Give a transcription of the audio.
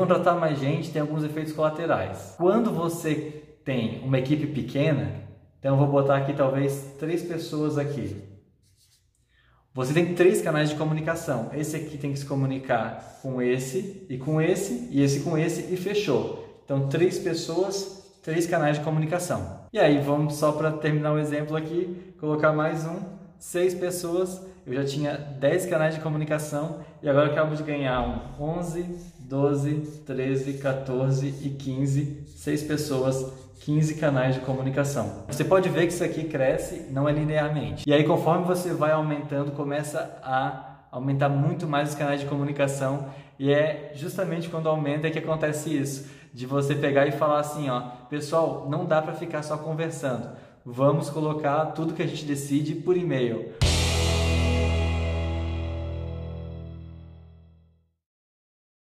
Contratar mais gente tem alguns efeitos colaterais. Quando você tem uma equipe pequena, então eu vou botar aqui talvez três pessoas aqui. Você tem três canais de comunicação. Esse aqui tem que se comunicar com esse e com esse e esse com esse e fechou. Então três pessoas, três canais de comunicação. E aí vamos só para terminar o exemplo aqui, colocar mais um, seis pessoas. Eu já tinha 10 canais de comunicação e agora eu acabo de ganhar um 11, 12, 13, 14 e 15, seis pessoas 15 canais de comunicação. Você pode ver que isso aqui cresce, não é linearmente. E aí, conforme você vai aumentando, começa a aumentar muito mais os canais de comunicação. E é justamente quando aumenta que acontece isso, de você pegar e falar assim, ó, pessoal, não dá para ficar só conversando. Vamos colocar tudo que a gente decide por e-mail.